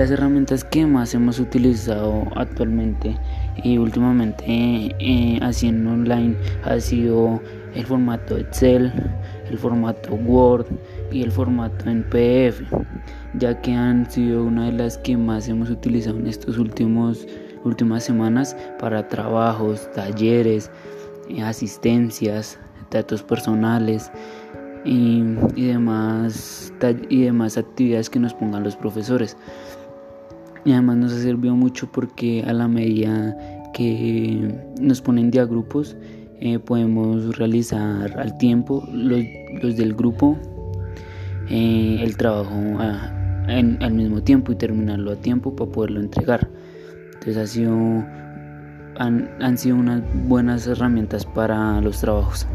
Las herramientas que más hemos utilizado actualmente y últimamente eh, haciendo online ha sido el formato Excel, el formato Word y el formato en PDF, ya que han sido una de las que más hemos utilizado en estos últimos últimas semanas para trabajos, talleres, eh, asistencias, datos personales y, demás, y demás actividades que nos pongan los profesores. Y además nos ha servido mucho porque a la medida que nos ponen de grupos, eh, podemos realizar al tiempo los, del grupo eh, el trabajo al mismo tiempo y terminarlo a tiempo para poderlo entregar. Entonces ha sido, han, han sido unas buenas herramientas para los trabajos.